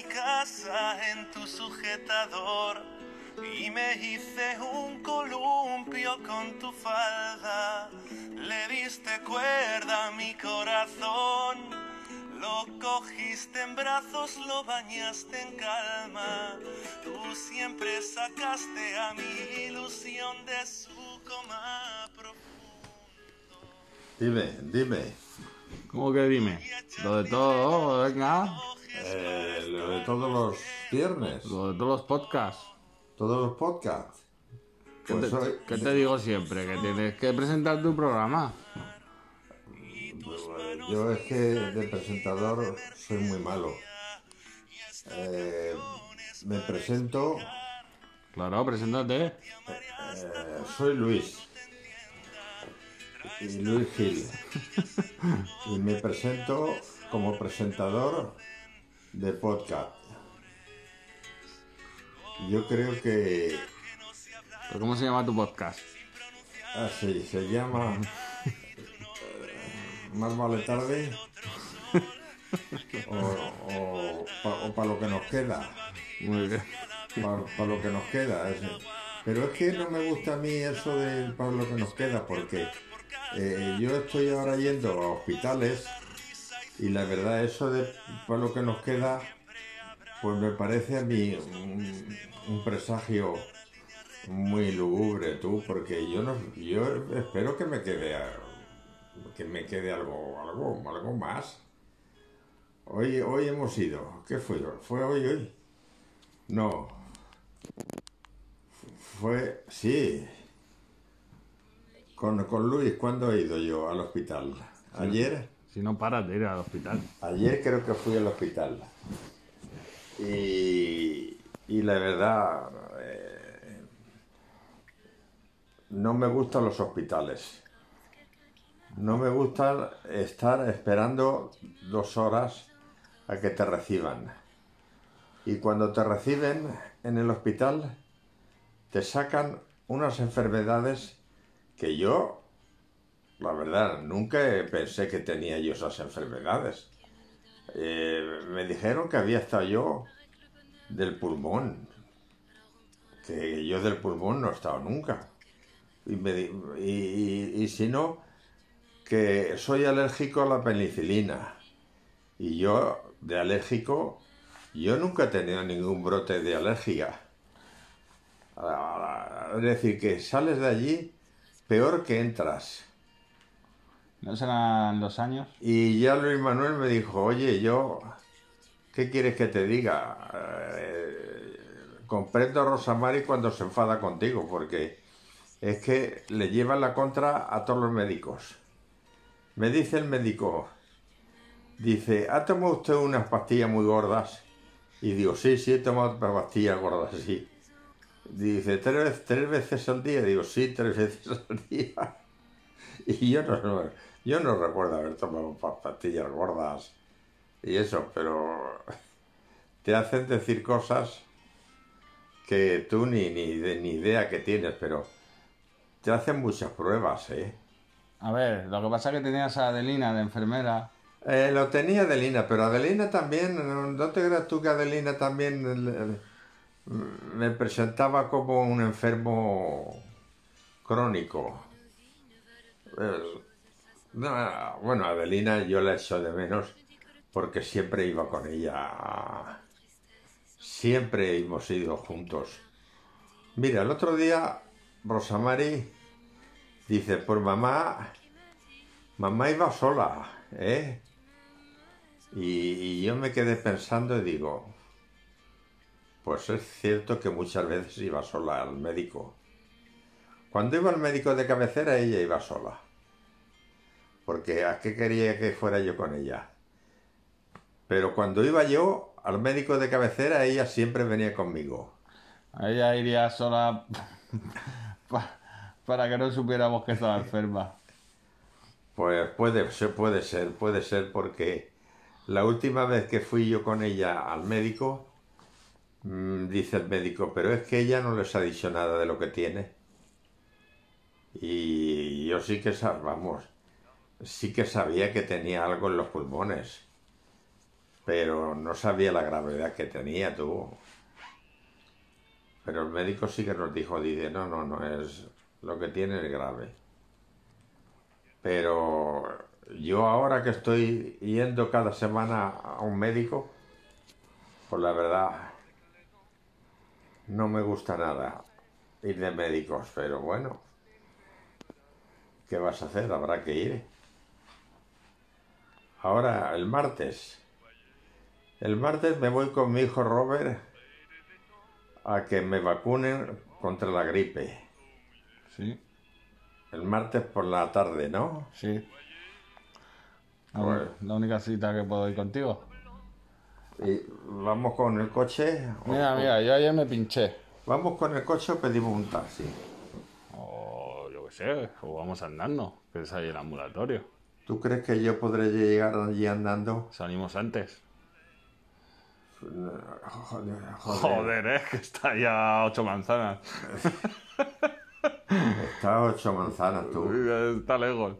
mi casa en tu sujetador y me hice un columpio con tu falda. Le diste cuerda a mi corazón. Lo cogiste en brazos, lo bañaste en calma. Tú siempre sacaste a mi ilusión de su coma profundo. Dime, dime. ¿Cómo que dime? Lo de todo, venga. Eh, lo de todos los viernes, Lo de todos los podcasts. todos los podcasts. ¿Qué, Pues te, hoy- qué te digo siempre? Que tienes que presentar tu programa. Yo es que de presentador soy muy malo. Eh, me presento, Claro, preséntate. eh, soy Luis. Y Luis Gil. Y me presento como presentador de podcast. Yo creo que ¿Pero ¿Cómo se llama tu podcast? así se llama eh, Más vale tarde o, para lo que nos queda. Muy bien. para, lo que nos queda. Pero es que no me gusta a mí eso de para lo que nos queda, porque eh, yo estoy ahora yendo a hospitales y la verdad eso de para lo que nos queda, pues me parece a mí un, un presagio muy lúgubre, tú, porque yo no, yo espero que me quede, que me quede algo, algo, algo más. Hoy, hoy hemos ido. ¿Qué fue? ¿Fue hoy, hoy? No. Fue, sí. Con, con Luis, ¿cuándo he ido yo al hospital? Ayer. Si no paras de ir al hospital. Ayer creo que fui al hospital. Y, y la verdad, eh, no me gustan los hospitales. No me gusta estar esperando dos horas a que te reciban. Y cuando te reciben en el hospital, te sacan unas enfermedades que yo, la verdad, nunca pensé que tenía yo esas enfermedades. Eh, me dijeron que había estado yo del pulmón, que yo del pulmón no he estado nunca. Y, me y- y- si no, que soy alérgico a la penicilina. Y yo, de alérgico, yo nunca he tenido ningún brote de alergia. Es decir, que sales de allí peor que entras. ¿No serán los años? Y ya Luis Manuel me dijo, oye, yo, ¿qué quieres que te diga? Eh, comprendo a Rosamari cuando se enfada contigo, porque es que le llevan la contra a todos los médicos. Me dice el médico, dice, ¿ha tomado usted unas pastillas muy gordas? Y digo, sí, sí, he tomado pastillas gordas, sí. Dice, ¿tres, tres veces al día? Digo, sí, tres veces al día. Y yo no, yo no recuerdo haber tomado pa- pastillas gordas y eso, pero te hacen decir cosas que tú ni, ni, ni idea que tienes, pero te hacen muchas pruebas, ¿eh? A ver, lo que pasa es que tenías a Adelina de enfermera. Eh, lo tenía Adelina, pero Adelina también, no, te creas tú que Adelina también eh, me presentaba como un enfermo crónico. Eh, no, bueno, Adelina yo la echo de menos porque siempre iba con ella. Siempre hemos ido juntos. Mira, el otro día Rosamari dice, pues mamá, mamá iba sola, ¿eh? Y, y yo me quedé pensando y digo, pues es cierto que muchas veces iba sola al médico. Cuando iba al médico de cabecera ella iba sola. Porque ¿a qué quería que fuera yo con ella? Pero cuando iba yo al médico de cabecera ella siempre venía conmigo. Ella iría sola pa- para que no supiéramos que estaba enferma. Pues puede ser, puede ser, puede ser porque la última vez que fui yo con ella al médico, mm, dice el médico, pero es que ella no les ha dicho nada de lo que tiene. Y yo sí que sab- vamos, sí que sabía que tenía algo en los pulmones. pero no sabía la gravedad que tenía tú. Pero el médico sí que nos dijo, dice, no, no, no, es lo que tiene es grave. Pero yo ahora que estoy yendo cada semana a un médico, pues la verdad no me gusta nada ir de médicos, pero bueno, ¿qué vas a hacer? Habrá que ir. Ahora, el martes. El martes me voy con mi hijo Robert a que me vacunen contra la gripe. Sí, El martes por la tarde, ¿no? sí. La, Bueno. la única cita que puedo ir contigo. Y vamos con el coche. Mira, mira, yo ayer me pinché. Vamos con el coche o pedimos un taxi. O yo qué sé, o vamos andando, que es ahí el ambulatorio. ¿Tú crees que yo podré llegar allí andando? Salimos antes. Joder, joder. Joder, eh, que está ya a ocho manzanas. Está a ocho manzanas tú. Está lejos.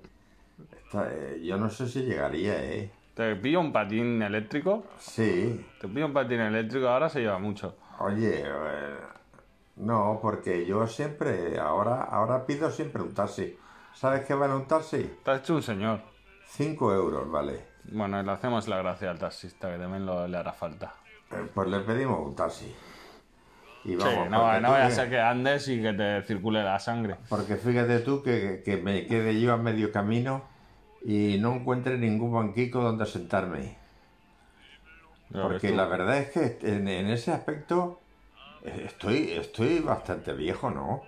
Está- eh, yo no sé si llegaría, ¿eh? Te pillo un patín eléctrico. Sí. Te pillo un patín eléctrico, ahora se lleva mucho. Oye, eh, no, porque yo siempre, ahora, ahora pido siempre un taxi. ¿Sabes qué vale un taxi? Te has hecho un señor. Cinco euros, vale. Bueno, le hacemos la gracia al taxista, que también lo- le hará falta. Eh, Pues le pedimos un taxi. Y Sí, vamos, no, porque no tú vaya a que- ser que andes y que te circule la sangre. Porque fíjate tú que, que me quede yo a medio camino y no encuentre ningún banquico donde sentarme. Porque la verdad es que en, en ese aspecto eh, estoy, estoy bastante viejo, ¿no?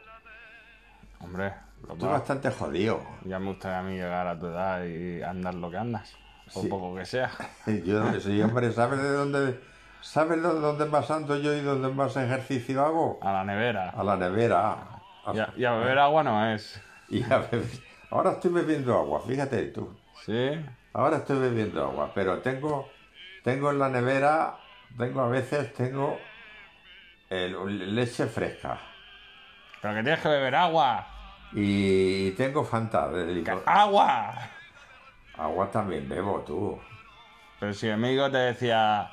Hombre, Estoy papá, bastante jodido. ya me gustaría a mí llegar a tu edad y andar lo que andas. O Sí. poco que sea. Yo, sí, hombre, ¿sabes de dónde, sabes de dónde más ando yo y dónde más ejercicio hago? A la nevera. A la nevera. A- Y a, y a beber agua no es. y a beber. Ahora estoy bebiendo agua, fíjate tú. ¿Sí? Ahora estoy bebiendo agua, pero tengo, tengo en la nevera, tengo a veces, tengo el- leche fresca Pero que tienes que beber agua. Y tengo Fanta. ¡Agua! Agua también bebo, tú. Pero si médico te decía,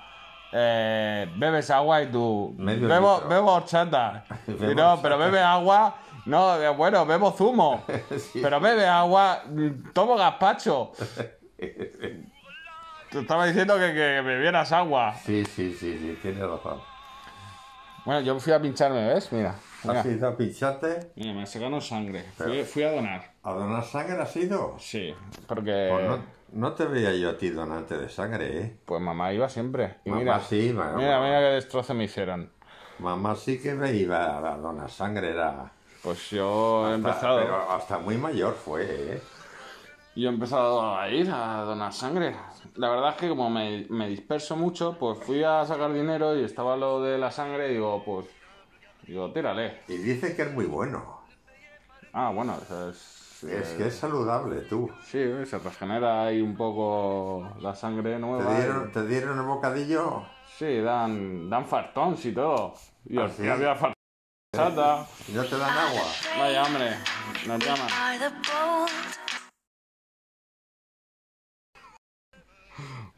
eh, bebes agua y tú, Medio bebo, litro. bebo horchata. Y Bebo no, horchata. pero bebe agua, no, eh, bueno, bebo zumo. Sí. Pero bebe agua, tomo gazpacho. Te estaba diciendo que, que bebieras agua. Sí, sí, sí, sí, tienes razón. Bueno, yo fui a pincharme, ¿ves? Mira. Mira, ¿Has ido a pincharte? Mira, me sacaron sangre. Fui, fui a donar. ¿A donar sangre has ido? Sí, porque Pues no, no te veía yo a ti donante de sangre, ¿eh? pues mamá iba siempre. Y Mamá mira, sí, mamá. mira, mira qué destrozo me hicieron. Mamá sí que me iba a donar sangre, era... Pues yo he hasta- empezado. Pero hasta muy mayor fue, ¿eh? Yo he empezado a ir a donar sangre. La verdad es que como me, me disperso mucho, pues fui a sacar dinero y estaba lo de la sangre y digo, pues, digo, tírale. Y dice que es muy bueno. Ah, bueno, eso es... Es eh, que es saludable, tú. Sí, se regenera ahí un poco la sangre ¿Te nueva. dieron, y- ¿Te dieron el bocadillo? Sí, dan, dan fartons y todo. Y ¿Ah, hostia, sí? había fartón. Chata. ¿Y no te dan agua? Vaya, hombre, nos llaman.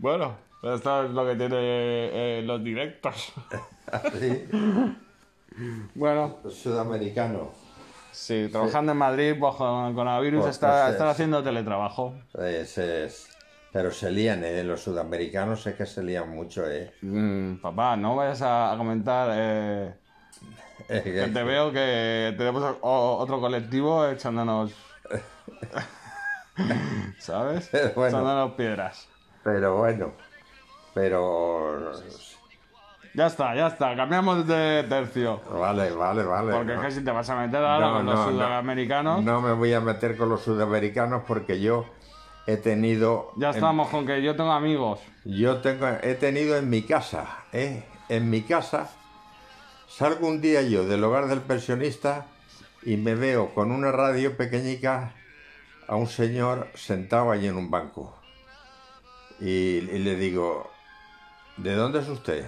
Bueno, esto es lo que tiene eh, los directos. Sí. Bueno, Sudamericano. sí, trabajando en Madrid el coronavirus Pues, está, pues, están es- haciendo teletrabajo. Es, es- Pero se lían, ¿eh? Los sudamericanos es que se lían mucho, ¿eh? Mm, papá, no vayas a, comentar eh, que te veo que tenemos otro colectivo echándonos... ¿Sabes? Bueno. Echándonos piedras. Pero bueno. Pero... Ya está, ya está, cambiamos de tercio. Vale, vale, vale. Porque no. es que si te vas a meter ahora No, con los no, no. sudamericanos, No me voy a meter con los sudamericanos porque yo he tenido... ya en- estamos con que yo tengo amigos. Yo tengo, he tenido en mi casa, ¿eh? En mi casa, salgo un día yo del hogar del pensionista y me veo con una radio pequeñica a un señor sentado allí en un banco. Y, le digo, ¿de dónde es usted?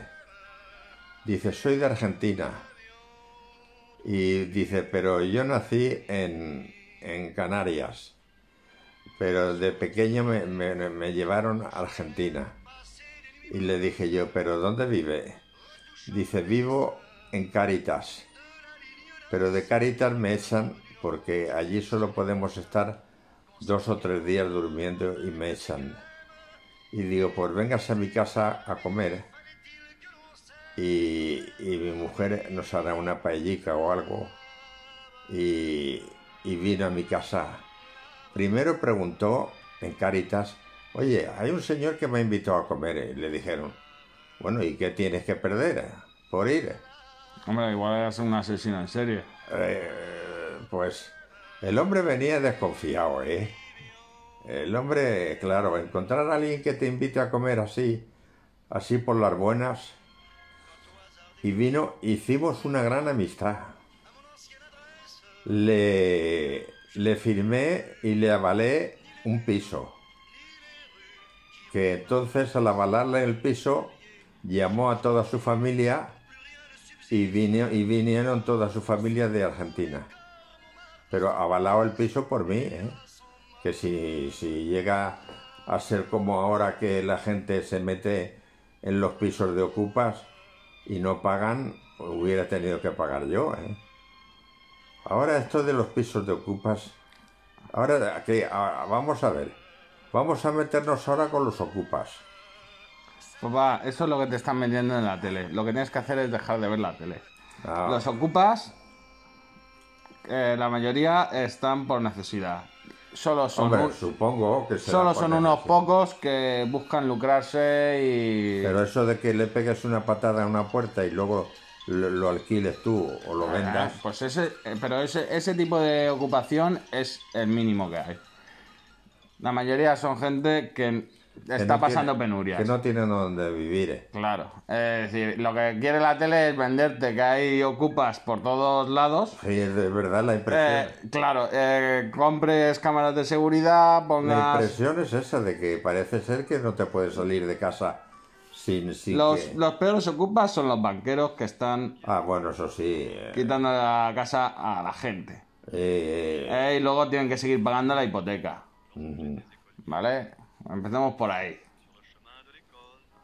Dice, soy de Argentina. Y dice, pero yo nací en, en Canarias. Pero de pequeño me, me- me llevaron a Argentina. Y le dije yo, ¿pero dónde vive? Dice, vivo en Caritas. Pero de Caritas me echan porque allí solo podemos estar dos o tres días durmiendo y me echan. Y digo, pues vengas a mi casa a comer y, y mi mujer nos hará una paellica o algo. Y, y vino a mi casa. Primero preguntó en Caritas, oye, hay un señor que me invitó a comer. Y le dijeron, bueno, ¿y qué tienes que perder por ir? Hombre, igual es un asesino en serie. Eh, pues el hombre venía desconfiado, ¿eh? El hombre, claro, encontrar a alguien que te invite a comer así, así por las buenas, y vino, hicimos una gran amistad. Le, le firmé y le avalé un piso. Que entonces al avalarle el piso llamó a toda su familia y, y vinieron toda su familia de Argentina. Pero avalado el piso por mí, ¿eh? Que si, si llega a ser como ahora que la gente se mete en los pisos de ocupas y no pagan, hubiera tenido que pagar yo. ¿eh? Ahora esto de los pisos de ocupas, ahora que vamos a ver, vamos a meternos ahora con los ocupas. Pues va, eso es lo que te están vendiendo en la tele. Lo que tienes que hacer es dejar de ver la tele. Ah, Los ocupas, eh, la mayoría están por necesidad. Solo son, hombre, un- supongo que solo son unos pocos que buscan lucrarse y... Pero eso de que le pegues una patada a una puerta y luego lo, lo alquiles tú o lo Ah, vendas, Pues ese, eh, pero ese, ese tipo de ocupación es el mínimo que hay. La mayoría son gente que está no pasando tiene- penurias. Que no tienen donde vivir. eh. Claro. Es decir, lo que quiere la tele es venderte que hay ocupas por todos lados. Sí, es de verdad la impresión. Eh, claro, eh, compres cámaras de seguridad, La pongas... impresión es esa de que parece ser que no te puedes salir de casa sin, sin Los, que- los peores ocupas son los banqueros que están Ah, bueno, eso sí. eh, quitando la casa a la gente. eh, y luego tienen que seguir pagando la hipoteca. ¿Vale? Empecemos por ahí.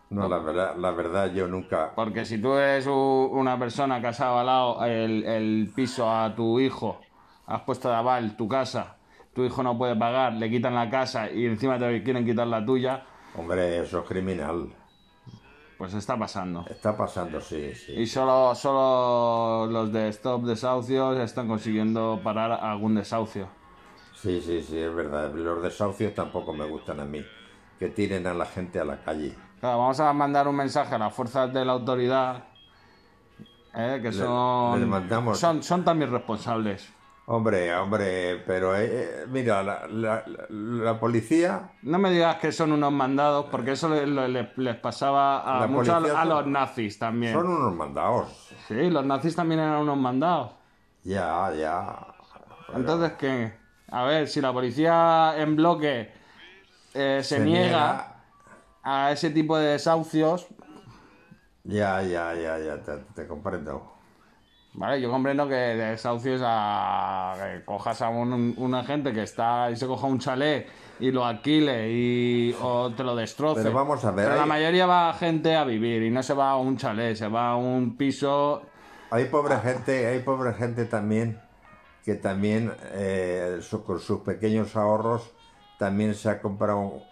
no, la verdad, la verdad yo nunca... Porque si tú eres una persona que has avalado el, el piso a tu hijo, has puesto de aval tu casa, tu hijo no puede pagar, le quitan la casa y encima te quieren quitar la tuya, Hombre, eso es criminal. pues está pasando. Está pasando, sí, sí. Y solo, solo los de Stop Desahucios están consiguiendo parar algún desahucio. Sí, sí, sí, es verdad. Los desahucios tampoco me gustan a mí. Que tiren a la gente a la calle. Claro, vamos a mandar un mensaje a las fuerzas de la autoridad, eh, que son, les mandamos- son, son también responsables. Hombre, hombre, pero eh, eh, mira, la, la- policía, No me digas que son unos mandados, porque eso le- le- le- les pasaba a mucho a, los nazis también. son unos mandados. Sí, los nazis también eran unos mandados. Ya, ya. Entonces, ¿qué? A ver, si la policía en bloque eh, se, niega, a ese tipo de desahucios, Ya, ya, ya, ya, te, te comprendo. Vale, yo comprendo que de desahucios a que cojas a un, una gente que está y se coja un chalet y lo alquile y o te lo destroce. Pero vamos a ver, Pero la hay- mayoría va gente a vivir y no se va a un chalet, se va a un piso. Hay pobre gente, hay pobre gente también que también eh, con sus pequeños ahorros también se ha comprado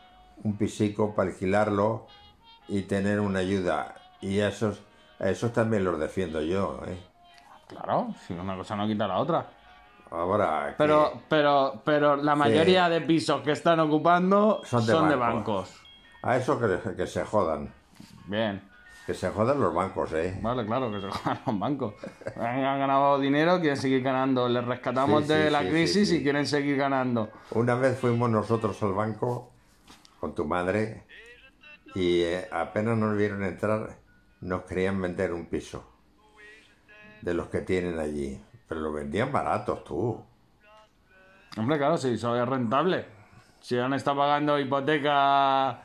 un, pisico para alquilarlo y tener una ayuda. Y a esos, a esos también los defiendo yo. ¿eh? Claro, si una cosa no quita la otra. Ahora, que- Pero, pero, pero la mayoría de pisos que están ocupando Son son de de, bancos. bancos. a eso que, que se jodan. Bien. Que se jodan los bancos, ¿eh? Vale, claro, que se jodan los bancos. Han, han ganado dinero, quieren seguir ganando. Les rescatamos Sí, sí, de la sí, crisis y quieren seguir ganando. Una vez fuimos nosotros al banco con tu madre y eh, apenas nos vieron entrar, nos querían vender un piso de los que tienen allí. Pero lo vendían baratos, tú. Hombre, claro, si eso es rentable. Si han estado pagando hipoteca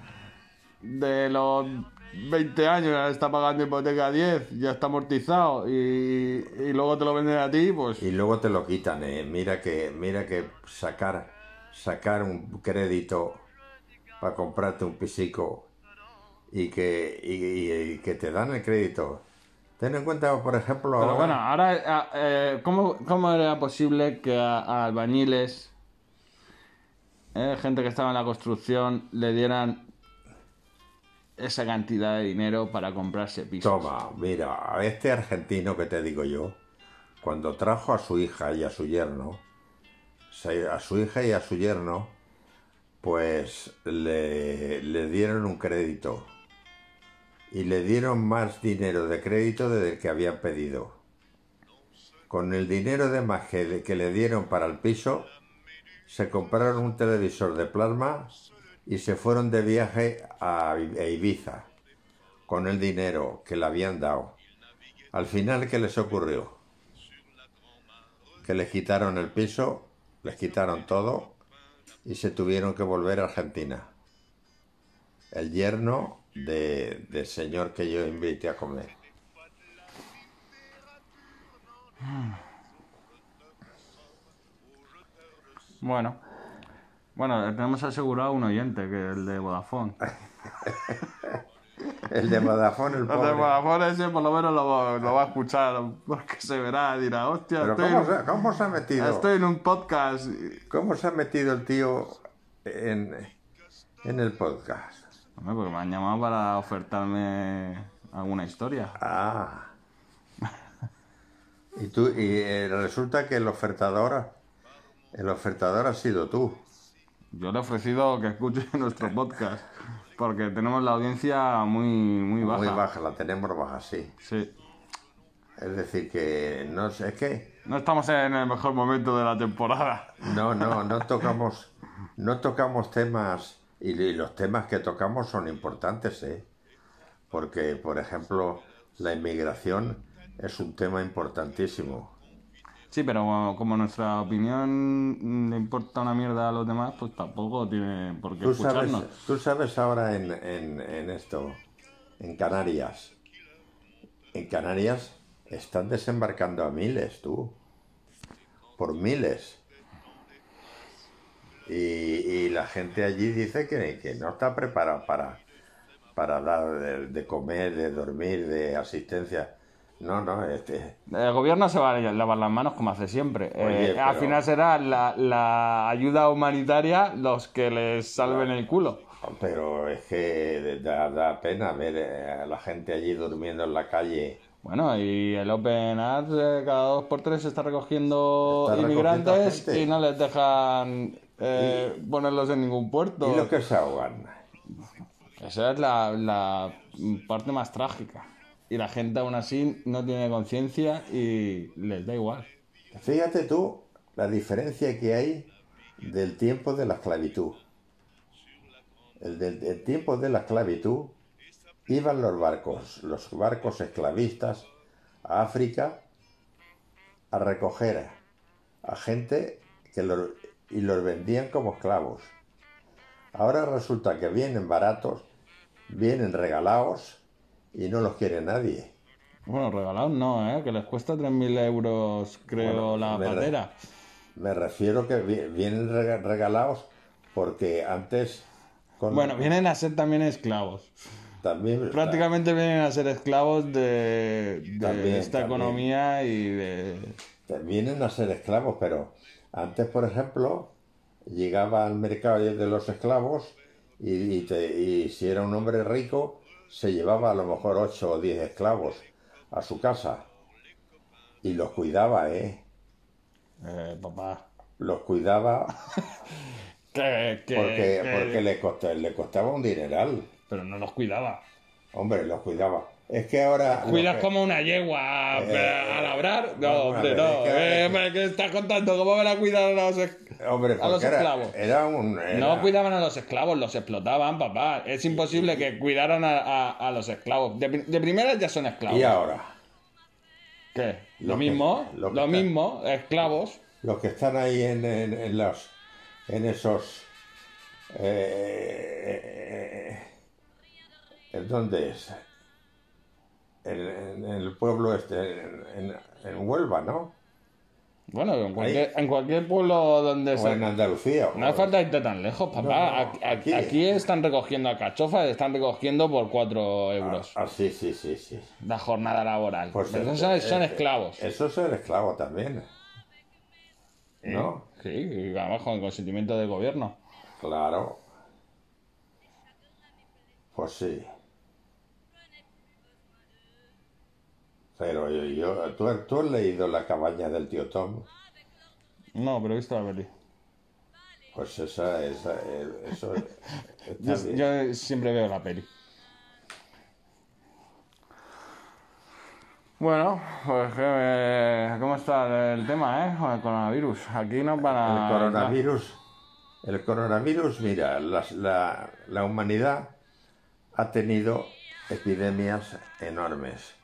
de los 20 años, ya está pagando hipoteca 10, ya está amortizado y, y luego te lo venden a ti, pues Y luego te lo quitan, ¿eh? Mira que, mira que sacar, sacar un crédito para comprarte un pisico y que, y- y que te dan el crédito. Ten en cuenta, por ejemplo, Pero ahora... bueno, ahora, eh, eh, ¿cómo, cómo era posible que a, a albañiles, eh, gente que estaba en la construcción, le dieran esa cantidad de dinero para comprarse pisos? Toma, mira, a este argentino que te digo yo, cuando trajo a su hija y a su yerno, a su hija y a su yerno, pues le, le dieron un crédito. Y le dieron más dinero de crédito del que habían pedido. Con el dinero de más que le dieron para el piso, se compraron un televisor de plasma y se fueron de viaje a Ibiza con el dinero que le habían dado. Al final, ¿qué les ocurrió? Que les quitaron el piso, les quitaron todo y se tuvieron que volver a Argentina. El yerno de- del señor que yo invité a comer. Bueno, bueno, tenemos asegurado un oyente, que es el de Vodafone. El de Vodafone, el El de pobre. Vodafone ese por lo menos lo, va- lo va a escuchar, porque se verá, dirá, hostia, Pero estoy, ¿cómo en, se, cómo se ha metido? estoy en un podcast. ¿Cómo se ha metido el tío en, en el podcast? Hombre, porque me han llamado para ofertarme alguna historia. Ah. Y tú, y eh, resulta que el ofertador, el ofertador ha sido tú. Yo le he ofrecido que escuche nuestro podcast, porque tenemos la audiencia muy, muy baja. Muy baja, la tenemos baja, sí. Sí. Es decir, que no sé, es que No estamos en el mejor momento de la temporada. no, no, no tocamos, no tocamos temas, y, y los temas que tocamos son importantes, ¿eh? Porque, por ejemplo, la inmigración es un tema importantísimo. Sí, pero como- nuestra opinión le importa una mierda a los demás, pues tampoco tiene por qué Tú sabes, tú sabes ahora en, en- en esto, en Canarias. En Canarias están desembarcando a miles, tú. Por miles. Y, y la gente allí dice que, que no está preparada para, para dar de, de comer, de dormir, de asistencia. No, no, este, El gobierno se va a lavar las manos como hace siempre. Oye, Eh, Al final será la, la ayuda humanitaria los que les salven el culo. pero es que da, da pena ver eh, a la gente allí durmiendo en la calle. Bueno, y el Open Arts eh, cada dos por tres está recogiendo Está inmigrantes y no les dejan eh, ponerlos en ningún puerto. Y los que se ahogan. Esa es la, la parte más trágica. Y la gente aún así no tiene conciencia y les da igual. Fíjate tú la diferencia que hay del tiempo de la esclavitud. El del el tiempo de la esclavitud iban los barcos, los barcos esclavistas a África a recoger a gente que y los vendían como esclavos. Ahora resulta que vienen baratos, vienen regalados y no los quiere nadie. Bueno, regalados no, ¿eh? Que les cuesta 3.000 euros, creo, Bueno, la me re- patera. Me refiero que vi- vienen rega- regalados porque antes con- Bueno, vienen a ser también esclavos. también Prácticamente vienen a ser esclavos de, de También, esta también. economía y de... vienen a ser esclavos, pero antes, por ejemplo, llegaba al mercado de los esclavos y, y te- y si era un hombre rico, se llevaba a lo mejor 8 o 10 esclavos a su casa y los cuidaba, ¿eh? eh, papá. Los cuidaba que- porque, que- porque le, costa- le costaba un dineral. Pero no los cuidaba. Hombre, los cuidaba. Es que ahora... ¿Cuidas que- como una yegua a labrar? No, a hombre, no. es que- Eh, ¿Qué estás contando? ¿Cómo van a cuidar a los esclavos? Hombre, a los era- esclavos. Era, un... era- No cuidaban a los esclavos, los explotaban, papá. Es imposible que cuidaran a, a- a los esclavos. De, de primeras ya son esclavos. Y ahora, ¿Qué? Lo, Lo que- mismo, lo lo, que está- mismo, esclavos. los que están ahí en, en, en los... En esos... Eh, ¿En dónde es? En, el pueblo este, en- en Huelva, ¿no? Bueno, en cualquier, en cualquier pueblo donde O se... en Andalucía. No hace falta irte tan lejos, papá. No, no, aquí, aquí. están recogiendo alcachofas, están recogiendo por 4 euros Ah, sí, sí, sí, sí. la jornada laboral. Pues, Pero eh, son, son eh, esclavos. Eso es ser esclavo también. ¿No? Sí, y además con el consentimiento del gobierno. Claro. Pues sí. Pero yo, yo- ¿tú, tú has leído La cabaña del tío Tom? No, pero he visto la peli. Pues esa, esa, eh, eso Yo, siempre veo la peli. Bueno, pues eh, ¿cómo está el tema, eh? Con el coronavirus. Aquí nos van a... El coronavirus, el coronavirus, mira, las- la, la humanidad ha tenido epidemias enormes.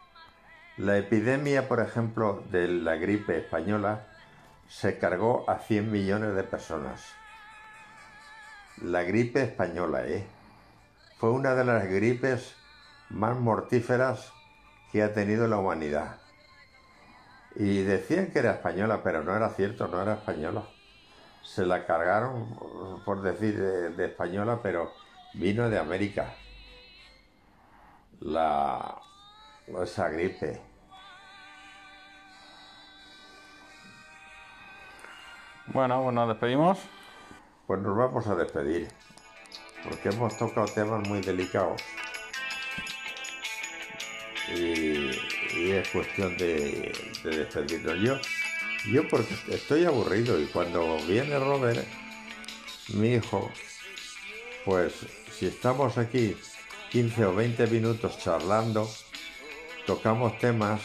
La epidemia, por ejemplo, de la gripe española se cargó a 100 millones de personas. La gripe española, ¿eh? Fue una de las gripes más mortíferas que ha tenido la humanidad. Y decían que era española, pero no era cierto, no era española. Se la cargaron, por decir, de, de española, pero vino de América. La, esa gripe. Bueno, pues nos despedimos. Pues nos vamos a despedir, porque hemos tocado temas muy delicados. Y, es cuestión de, de despedirnos. Yo, yo porque estoy aburrido y cuando viene Robert, mi hijo, pues si estamos aquí 15 o 20 minutos charlando, tocamos temas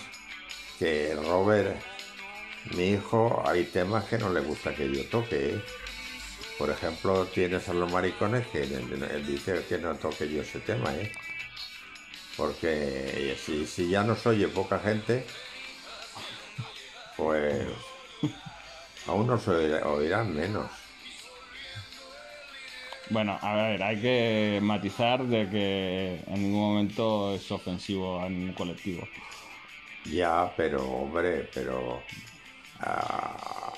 que Robert, mi hijo, hay temas que no le gusta que yo toque. ¿eh? Por ejemplo, tienes a los maricones que él, dice que no toque yo ese tema, ¿eh? Porque si, si ya nos oye poca gente, pues aún nos oirá- oirán menos. Bueno, a ver, hay que matizar de que en ningún momento es ofensivo a ningún colectivo. Ya, pero hombre, pero a-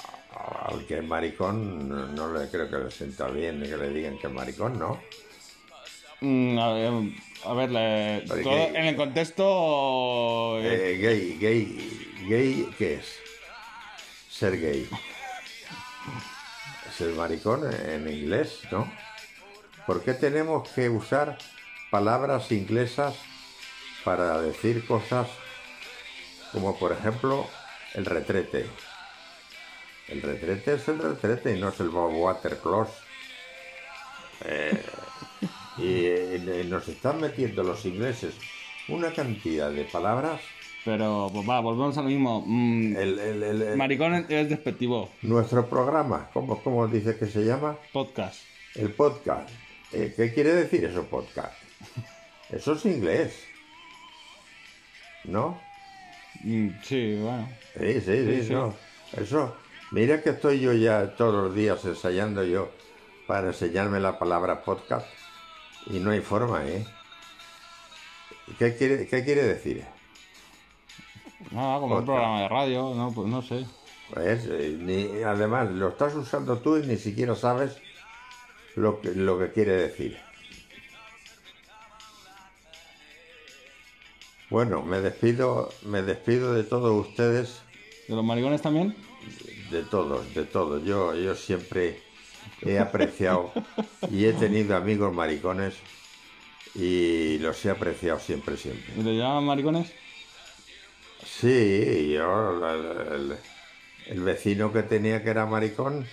al que es maricón no, no le creo que le sienta bien que le digan que es maricón, ¿no? Mm, a ver, a ver, le- todo- en el contexto... eh, Eh, gay, gay, gay, ¿qué es? Ser gay. Ser maricón en inglés, ¿no? ¿Por qué tenemos que usar palabras inglesas para decir cosas como, por ejemplo, el retrete? El retrete es el retrete y no es el watercloth. Eh, y, y nos están metiendo los ingleses una cantidad de palabras pero, pues va, volvemos a lo mismo. Mm, El, el- el- el- Maricón es despectivo. nuestro programa, ¿cómo, cómo dice que se llama? Podcast. El podcast. Eh, ¿Qué quiere decir eso, podcast? Eso es inglés. ¿No? Mm, sí, bueno. Sí, sí, sí, Sí, sí. no. Eso, mira que estoy yo ya todos los días ensayando yo para enseñarme la palabra podcast y no hay forma, ¿eh? ¿Qué quiere, qué quiere decir? Nada, como un programa de radio, no, pues no sé. Pues, eh, ni- además, lo estás usando tú y ni siquiera sabes lo que, lo que quiere decir. Bueno, me despido, me despido de todos ustedes, ¿De los maricones también? de todos, de todos. Yo, yo siempre he apreciado y he tenido amigos maricones y los he apreciado siempre, siempre. ¿Y le llaman maricones? Sí, yo, el, el vecino que tenía que era maricón,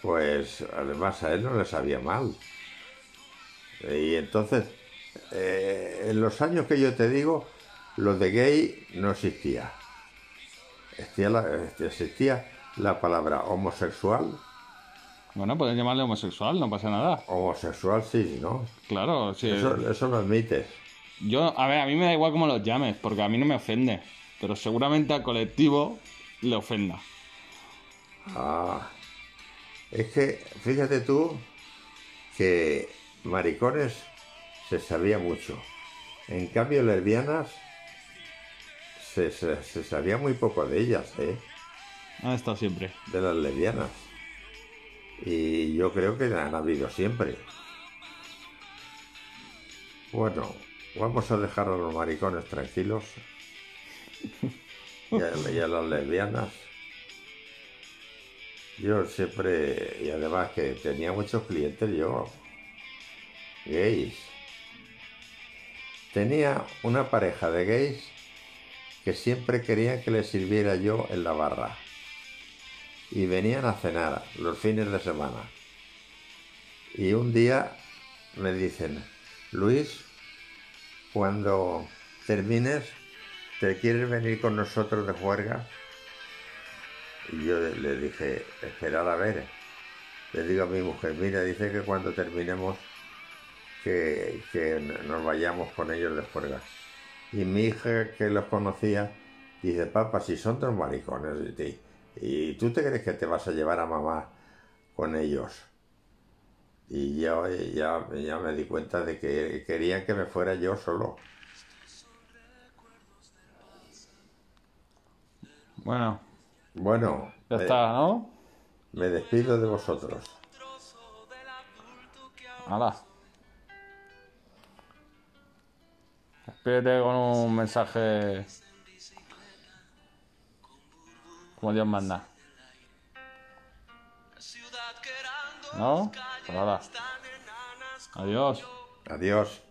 pues además a él no le sabía mal. Y entonces, eh, en los años que yo te digo, lo de gay no existía. Existía la, existía la palabra homosexual, Bueno, pueden llamarle homosexual, no pasa nada. homosexual sí, ¿no? Claro, sí. Eso, eso lo admites. Yo, a ver, a mí me da igual cómo los llames, porque a mí no me ofende. Pero seguramente al colectivo le ofenda. Ah, es que fíjate tú que maricones se sabía mucho. En cambio, lesbianas se, se- se sabía muy poco de ellas, ¿eh? Han estado siempre. de las lesbianas. Y yo creo que han habido siempre. Bueno, vamos a dejar a los maricones tranquilos. Y a, y a las lesbianas. Yo siempre, y además que tenía muchos clientes yo, gays. Tenía una pareja de gays que siempre querían que les sirviera yo en la barra y venían a cenar los fines de semana. Y un día me dicen, Luis, cuando termines, ¿te quieres venir con nosotros de juerga? Y yo le- dije, esperar a ver. Le digo a mi mujer, mira, dice que cuando terminemos, que, que nos vayamos con ellos de. Y mi hija, que los conocía, dice, papá, si son dos maricones, y te- ¿y tú te crees que te vas a llevar a mamá con ellos? Y yo ya, ya me di cuenta de que querían que me fuera yo solo. Bueno, Bueno, ya me, está, ¿no? me despido de vosotros. Hala. Despídete con un mensaje. Como Dios manda. ¿No? Pues. Adiós. Adiós.